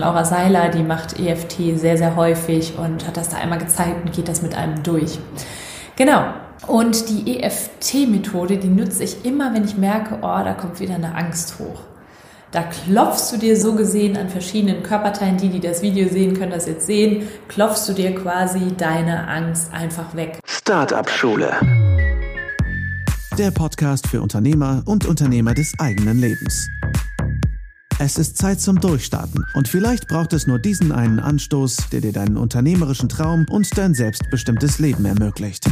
Laura Seiler, die macht EFT sehr, sehr häufig und hat das da einmal gezeigt und geht das mit einem durch. Genau. Und die EFT-Methode, die nutze ich immer, wenn ich merke, oh, da kommt wieder eine Angst hoch. Da klopfst du dir so gesehen an verschiedenen Körperteilen, die, die das Video sehen, können das jetzt sehen, klopfst du dir quasi deine Angst einfach weg. Startup Schule. Der Podcast für Unternehmer und Unternehmer des eigenen Lebens. Es ist Zeit zum Durchstarten und vielleicht braucht es nur diesen einen Anstoß, der dir deinen unternehmerischen Traum und dein selbstbestimmtes Leben ermöglicht.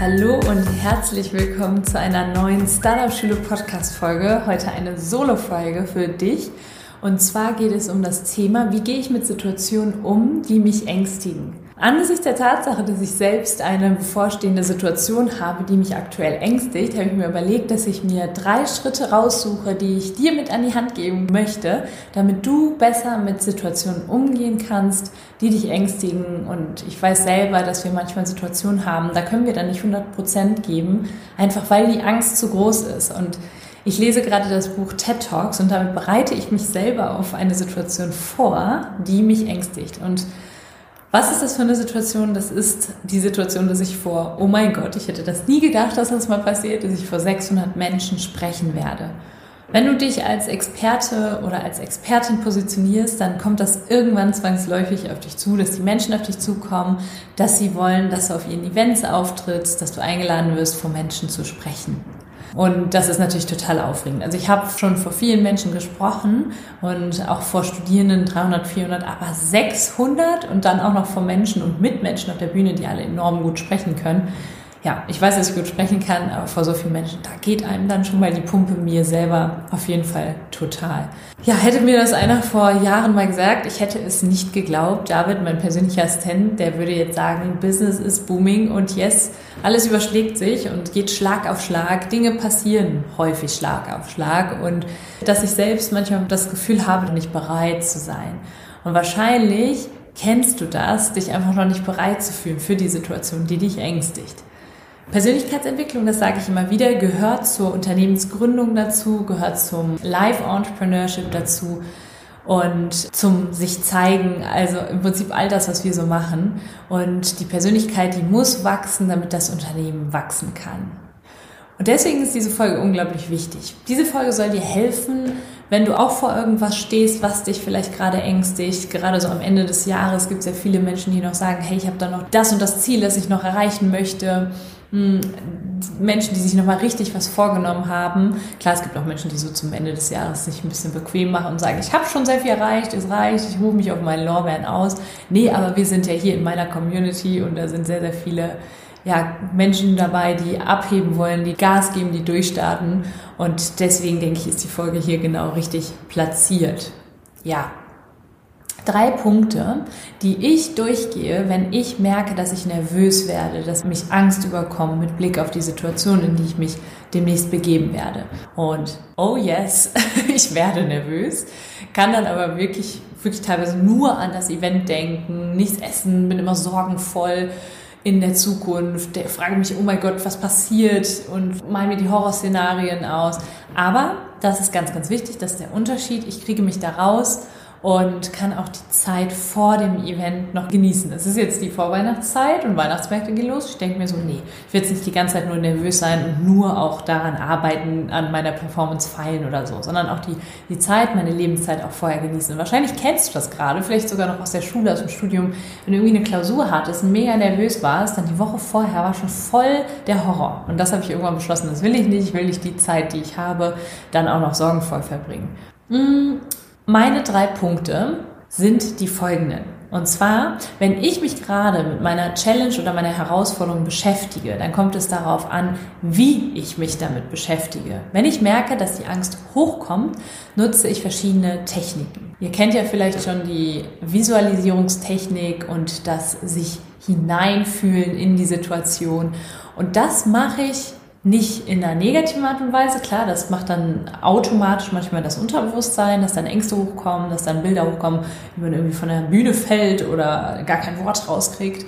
Hallo und herzlich willkommen zu einer neuen Startup Schule Podcast Folge. Heute eine Solo Folge für dich. Und zwar geht es um das Thema, wie gehe ich mit Situationen um, die mich ängstigen. Angesichts der Tatsache, dass ich selbst eine bevorstehende Situation habe, die mich aktuell ängstigt, habe ich mir überlegt, dass ich mir drei Schritte raussuche, die ich dir mit an die Hand geben möchte, damit du besser mit Situationen umgehen kannst, die dich ängstigen. Und ich weiß selber, dass wir manchmal Situationen haben, da können wir dann nicht 100 Prozent geben, einfach weil die Angst zu groß ist. Und ich lese gerade das Buch TED Talks und damit bereite ich mich selber auf eine Situation vor, die mich ängstigt. Und was ist das für eine Situation? Das ist die Situation, dass ich vor, oh mein Gott, ich hätte das nie gedacht, dass das mal passiert, dass ich vor 600 Menschen sprechen werde. Wenn du dich als Experte oder als Expertin positionierst, dann kommt das irgendwann zwangsläufig auf dich zu, dass die Menschen auf dich zukommen, dass sie wollen, dass du auf ihren Events auftrittst, dass du eingeladen wirst, vor Menschen zu sprechen. Und das ist natürlich total aufregend. Also ich habe schon vor vielen Menschen gesprochen und auch vor Studierenden 300, 400, aber 600 und dann auch noch vor Menschen und Mitmenschen auf der Bühne, die alle enorm gut sprechen können ja, ich weiß, dass ich gut sprechen kann, aber vor so vielen Menschen, da geht einem dann schon mal die Pumpe mir selber auf jeden Fall total. Ja, hätte mir das einer vor Jahren mal gesagt, ich hätte es nicht geglaubt. David, mein persönlicher Assistent, der würde jetzt sagen, Business ist booming und yes, alles überschlägt sich und geht Schlag auf Schlag. Dinge passieren häufig Schlag auf Schlag und dass ich selbst manchmal das Gefühl habe, nicht bereit zu sein. Und wahrscheinlich kennst du das, dich einfach noch nicht bereit zu fühlen für die Situation, die dich ängstigt. Persönlichkeitsentwicklung, das sage ich immer wieder, gehört zur Unternehmensgründung dazu, gehört zum Live-Entrepreneurship dazu und zum sich zeigen, also im Prinzip all das, was wir so machen. Und die Persönlichkeit, die muss wachsen, damit das Unternehmen wachsen kann. Und deswegen ist diese Folge unglaublich wichtig. Diese Folge soll dir helfen, wenn du auch vor irgendwas stehst, was dich vielleicht gerade ängstigt. Gerade so am Ende des Jahres gibt es ja viele Menschen, die noch sagen, hey, ich habe da noch das und das Ziel, das ich noch erreichen möchte. Hm, Menschen, die sich nochmal richtig was vorgenommen haben. Klar, es gibt auch Menschen, die so zum Ende des Jahres sich ein bisschen bequem machen und sagen, ich habe schon sehr viel erreicht, es reicht, ich rufe mich auf meinen Lorbeeren aus. Nee, aber wir sind ja hier in meiner Community und da sind sehr, sehr viele ja, Menschen dabei, die abheben wollen, die Gas geben, die durchstarten. Und deswegen denke ich, ist die Folge hier genau richtig platziert. Ja, drei Punkte, die ich durchgehe, wenn ich merke, dass ich nervös werde, dass mich Angst überkommt mit Blick auf die Situation, in die ich mich demnächst begeben werde. Und oh yes, ich werde nervös, kann dann aber wirklich, wirklich teilweise nur an das Event denken, nichts essen, bin immer sorgenvoll in der Zukunft, der frage mich, oh mein Gott, was passiert und mal mir die Horrorszenarien aus. Aber das ist ganz, ganz wichtig, das ist der Unterschied. Ich kriege mich da raus und kann auch die Zeit vor dem Event noch genießen. Es ist jetzt die Vorweihnachtszeit und Weihnachtsmärkte gehen los. Ich denke mir so, nee, ich werde jetzt nicht die ganze Zeit nur nervös sein und nur auch daran arbeiten, an meiner Performance feilen oder so, sondern auch die, die Zeit, meine Lebenszeit auch vorher genießen. Wahrscheinlich kennst du das gerade, vielleicht sogar noch aus der Schule, aus dem Studium, wenn du irgendwie eine Klausur hattest und mega nervös warst, dann die Woche vorher war schon voll der Horror. Und das habe ich irgendwann beschlossen, das will ich nicht. Ich will nicht die Zeit, die ich habe, dann auch noch sorgenvoll verbringen. Hm, meine drei Punkte sind die folgenden. Und zwar, wenn ich mich gerade mit meiner Challenge oder meiner Herausforderung beschäftige, dann kommt es darauf an, wie ich mich damit beschäftige. Wenn ich merke, dass die Angst hochkommt, nutze ich verschiedene Techniken. Ihr kennt ja vielleicht schon die Visualisierungstechnik und das sich hineinfühlen in die Situation. Und das mache ich nicht in einer negativen Art und Weise. Klar, das macht dann automatisch manchmal das Unterbewusstsein, dass dann Ängste hochkommen, dass dann Bilder hochkommen, wie man irgendwie von der Bühne fällt oder gar kein Wort rauskriegt.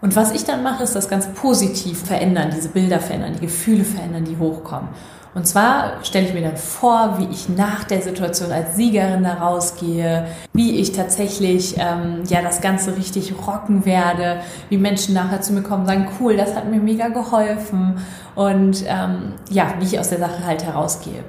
Und was ich dann mache, ist das ganz positiv verändern, diese Bilder verändern, die Gefühle verändern, die hochkommen. Und zwar stelle ich mir dann vor, wie ich nach der Situation als Siegerin da rausgehe, wie ich tatsächlich ähm, ja das Ganze richtig rocken werde, wie Menschen nachher zu mir kommen sagen, cool, das hat mir mega geholfen und ähm, ja, wie ich aus der Sache halt herausgehe.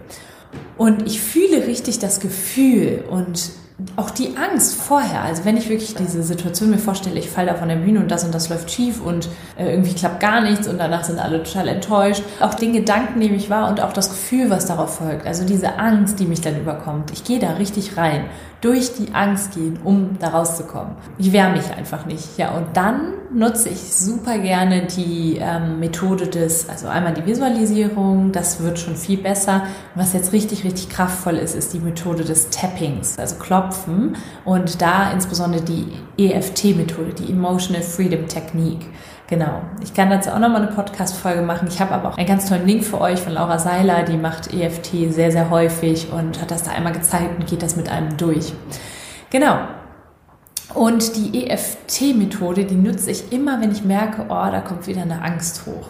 Und ich fühle richtig das Gefühl und auch die Angst vorher, also wenn ich wirklich diese Situation mir vorstelle, ich falle da von der Bühne und das und das läuft schief und äh, irgendwie klappt gar nichts und danach sind alle total enttäuscht. Auch den Gedanken nehme ich wahr und auch das Gefühl, was darauf folgt. Also diese Angst, die mich dann überkommt. Ich gehe da richtig rein durch die Angst gehen, um da rauszukommen. Ich wehre mich einfach nicht. Ja, und dann nutze ich super gerne die ähm, Methode des, also einmal die Visualisierung, das wird schon viel besser. Was jetzt richtig, richtig kraftvoll ist, ist die Methode des Tappings, also Klopfen und da insbesondere die EFT-Methode, die Emotional Freedom Technique. Genau. Ich kann dazu auch nochmal eine Podcast-Folge machen. Ich habe aber auch einen ganz tollen Link für euch von Laura Seiler, die macht EFT sehr, sehr häufig und hat das da einmal gezeigt und geht das mit einem durch. Genau. Und die EFT-Methode, die nutze ich immer, wenn ich merke, oh, da kommt wieder eine Angst hoch.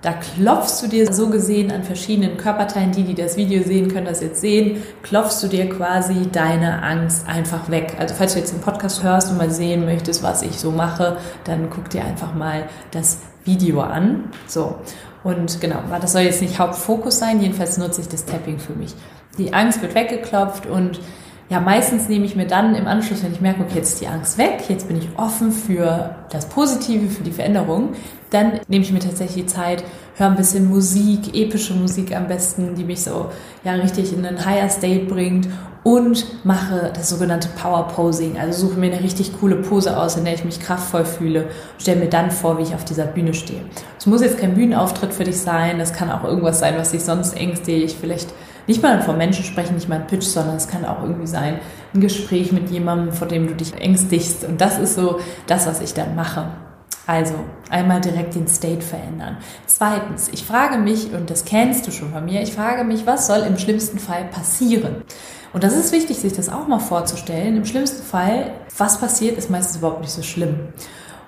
Da klopfst du dir so gesehen an verschiedenen Körperteilen, die, die das Video sehen, können das jetzt sehen, klopfst du dir quasi deine Angst einfach weg. Also falls du jetzt den Podcast hörst und mal sehen möchtest, was ich so mache, dann guck dir einfach mal das Video an. So. Und genau, das soll jetzt nicht Hauptfokus sein, jedenfalls nutze ich das Tapping für mich. Die Angst wird weggeklopft und ja, meistens nehme ich mir dann im Anschluss, wenn ich merke, okay, jetzt ist die Angst weg, jetzt bin ich offen für das Positive, für die Veränderung, dann nehme ich mir tatsächlich die Zeit, höre ein bisschen Musik, epische Musik am besten, die mich so ja richtig in einen Higher State bringt und mache das sogenannte Power Posing. Also suche mir eine richtig coole Pose aus, in der ich mich kraftvoll fühle und stelle mir dann vor, wie ich auf dieser Bühne stehe. Es muss jetzt kein Bühnenauftritt für dich sein, das kann auch irgendwas sein, was dich sonst ängstigt, vielleicht nicht mal vor Menschen sprechen, nicht mal ein Pitch, sondern es kann auch irgendwie sein, ein Gespräch mit jemandem, vor dem du dich ängstigst. Und das ist so das, was ich dann mache. Also einmal direkt den State verändern. Zweitens, ich frage mich, und das kennst du schon von mir, ich frage mich, was soll im schlimmsten Fall passieren? Und das ist wichtig, sich das auch mal vorzustellen. Im schlimmsten Fall, was passiert, ist meistens überhaupt nicht so schlimm.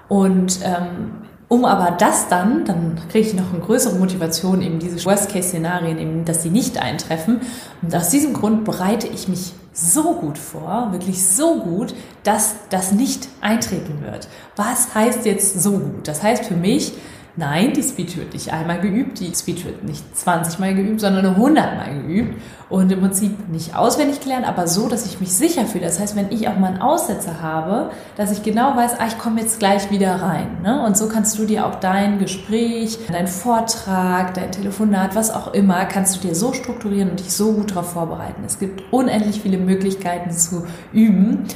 Und ähm, um aber das dann, dann kriege ich noch eine größere Motivation, eben diese Worst-Case-Szenarien, eben, dass sie nicht eintreffen. Und aus diesem Grund bereite ich mich so gut vor, wirklich so gut, dass das nicht eintreten wird. Was heißt jetzt so gut? Das heißt für mich, Nein, die Speech wird nicht einmal geübt, die Speech wird nicht 20 Mal geübt, sondern 100 Mal geübt und im Prinzip nicht auswendig gelernt, aber so, dass ich mich sicher fühle. Das heißt, wenn ich auch mal einen Aussetzer habe, dass ich genau weiß, ah, ich komme jetzt gleich wieder rein. Ne? Und so kannst du dir auch dein Gespräch, dein Vortrag, dein Telefonat, was auch immer, kannst du dir so strukturieren und dich so gut darauf vorbereiten. Es gibt unendlich viele Möglichkeiten zu üben.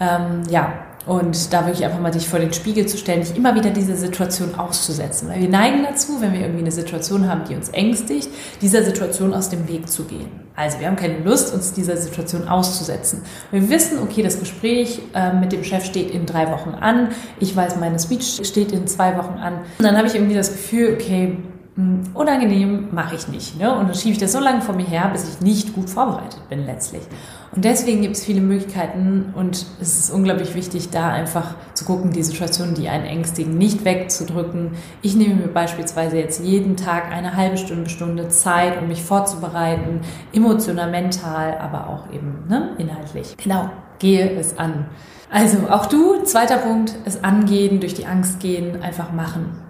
Ähm, ja, und da wirklich einfach mal dich vor den Spiegel zu stellen, dich immer wieder diese Situation auszusetzen. Weil wir neigen dazu, wenn wir irgendwie eine Situation haben, die uns ängstigt, dieser Situation aus dem Weg zu gehen. Also wir haben keine Lust, uns dieser Situation auszusetzen. Wir wissen, okay, das Gespräch äh, mit dem Chef steht in drei Wochen an. Ich weiß, meine Speech steht in zwei Wochen an. Und dann habe ich irgendwie das Gefühl, okay, unangenehm mache ich nicht. Ne? Und dann schiebe ich das so lange vor mir her, bis ich nicht gut vorbereitet bin letztlich. Und deswegen gibt es viele Möglichkeiten und es ist unglaublich wichtig, da einfach zu gucken, die Situationen, die einen ängstigen, nicht wegzudrücken. Ich nehme mir beispielsweise jetzt jeden Tag eine halbe Stunde, Stunde Zeit, um mich vorzubereiten, emotional, mental, aber auch eben ne, inhaltlich. Genau, gehe es an. Also auch du, zweiter Punkt, es angehen, durch die Angst gehen, einfach machen.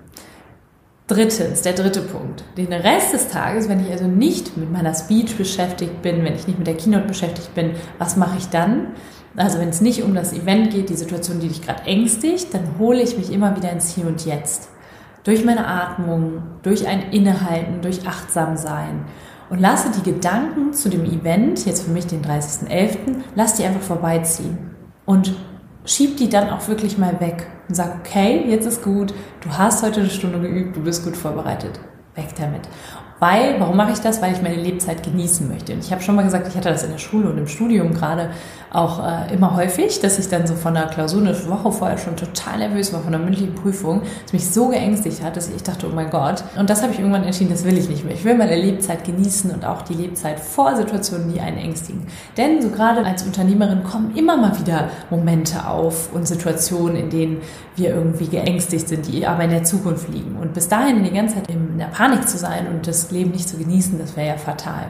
Drittens, der dritte Punkt. Den Rest des Tages, wenn ich also nicht mit meiner Speech beschäftigt bin, wenn ich nicht mit der Keynote beschäftigt bin, was mache ich dann? Also wenn es nicht um das Event geht, die Situation, die dich gerade ängstigt, dann hole ich mich immer wieder ins Hier und Jetzt. Durch meine Atmung, durch ein Innehalten, durch Achtsamsein. Und lasse die Gedanken zu dem Event, jetzt für mich den 30.11., lass die einfach vorbeiziehen. Und schieb die dann auch wirklich mal weg und sag, okay, jetzt ist gut, du hast heute eine Stunde geübt, du bist gut vorbereitet. Weg damit. Weil, warum mache ich das? Weil ich meine Lebzeit genießen möchte. Und ich habe schon mal gesagt, ich hatte das in der Schule und im Studium gerade auch äh, immer häufig, dass ich dann so von der Klausur eine Woche vorher schon total nervös war, von der mündlichen Prüfung, dass mich so geängstigt hat, dass ich dachte, oh mein Gott. Und das habe ich irgendwann entschieden, das will ich nicht mehr. Ich will meine Lebzeit genießen und auch die Lebzeit vor Situationen, die einen ängstigen. Denn so gerade als Unternehmerin kommen immer mal wieder Momente auf und Situationen, in denen wir irgendwie geängstigt sind, die aber in der Zukunft liegen. Und bis dahin die ganze Zeit in der Panik zu sein und das Leben nicht zu genießen, das wäre ja fatal.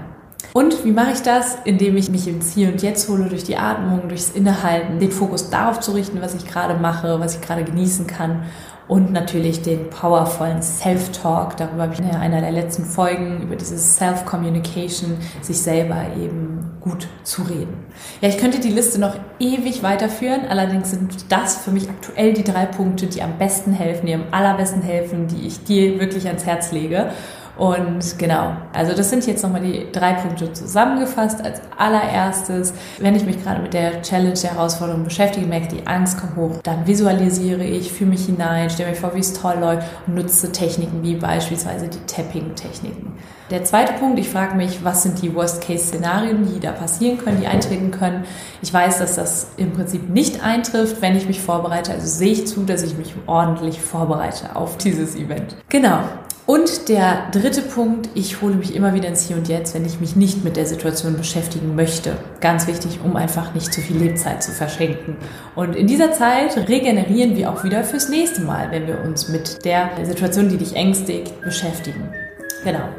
Und wie mache ich das? Indem ich mich ins Hier und Jetzt hole, durch die Atmung, durchs Innehalten, den Fokus darauf zu richten, was ich gerade mache, was ich gerade genießen kann und natürlich den powervollen Self-Talk. Darüber habe ich in einer der letzten Folgen über dieses Self-Communication, sich selber eben gut zu reden. Ja, ich könnte die Liste noch ewig weiterführen. Allerdings sind das für mich aktuell die drei Punkte, die am besten helfen, die am allerbesten helfen, die ich dir wirklich ans Herz lege. Und genau, also das sind jetzt nochmal die drei Punkte zusammengefasst. Als allererstes, wenn ich mich gerade mit der Challenge, der Herausforderung beschäftige, merke, die Angst kommt hoch, dann visualisiere ich, fühle mich hinein, stelle mir vor, wie es toll läuft und nutze Techniken wie beispielsweise die Tapping-Techniken. Der zweite Punkt, ich frage mich, was sind die Worst-Case-Szenarien, die da passieren können, die eintreten können. Ich weiß, dass das im Prinzip nicht eintrifft, wenn ich mich vorbereite. Also sehe ich zu, dass ich mich ordentlich vorbereite auf dieses Event. Genau. Und der dritte Punkt, ich hole mich immer wieder ins Hier und Jetzt, wenn ich mich nicht mit der Situation beschäftigen möchte. Ganz wichtig, um einfach nicht zu viel Lebzeit zu verschenken. Und in dieser Zeit regenerieren wir auch wieder fürs nächste Mal, wenn wir uns mit der Situation, die dich ängstigt, beschäftigen. Genau.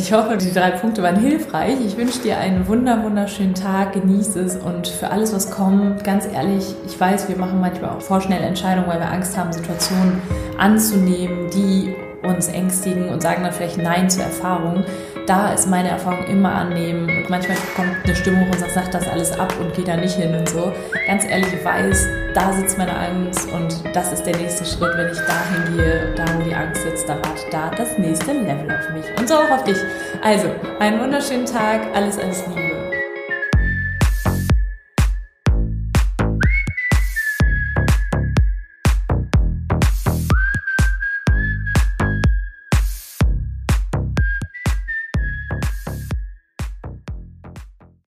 Ich hoffe, die drei Punkte waren hilfreich. Ich wünsche dir einen wunder, wunderschönen Tag, genieße es und für alles, was kommt, ganz ehrlich, ich weiß, wir machen manchmal auch vorschnell Entscheidungen, weil wir Angst haben, Situationen anzunehmen, die uns ängstigen und sagen dann vielleicht Nein zur Erfahrung. Da ist meine Erfahrung immer annehmen und manchmal kommt eine Stimmung und sagt, sag das alles ab und geht da nicht hin und so. Ganz ehrlich, ich weiß, da sitzt meine Angst und das ist der nächste Schritt, wenn ich dahin gehe, da wo die Angst sitzt, da wartet da das nächste Level auf mich und so auch auf dich. Also, einen wunderschönen Tag, alles, alles Liebe.